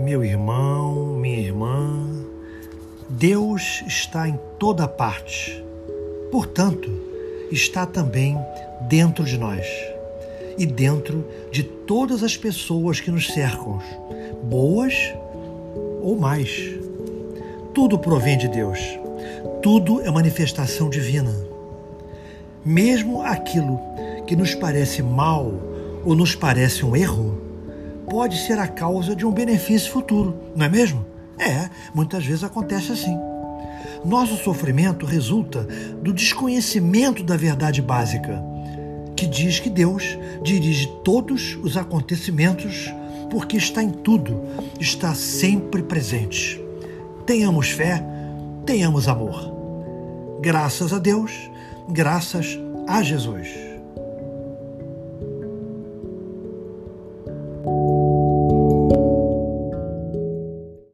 Meu irmão, minha irmã, Deus está em toda parte. Portanto, está também dentro de nós e dentro de todas as pessoas que nos cercam, boas ou mais. Tudo provém de Deus. Tudo é manifestação divina. Mesmo aquilo que nos parece mal ou nos parece um erro, pode ser a causa de um benefício futuro, não é mesmo? É, muitas vezes acontece assim. Nosso sofrimento resulta do desconhecimento da verdade básica, que diz que Deus dirige todos os acontecimentos porque está em tudo, está sempre presente. Tenhamos fé, tenhamos amor. Graças a Deus, graças a Jesus.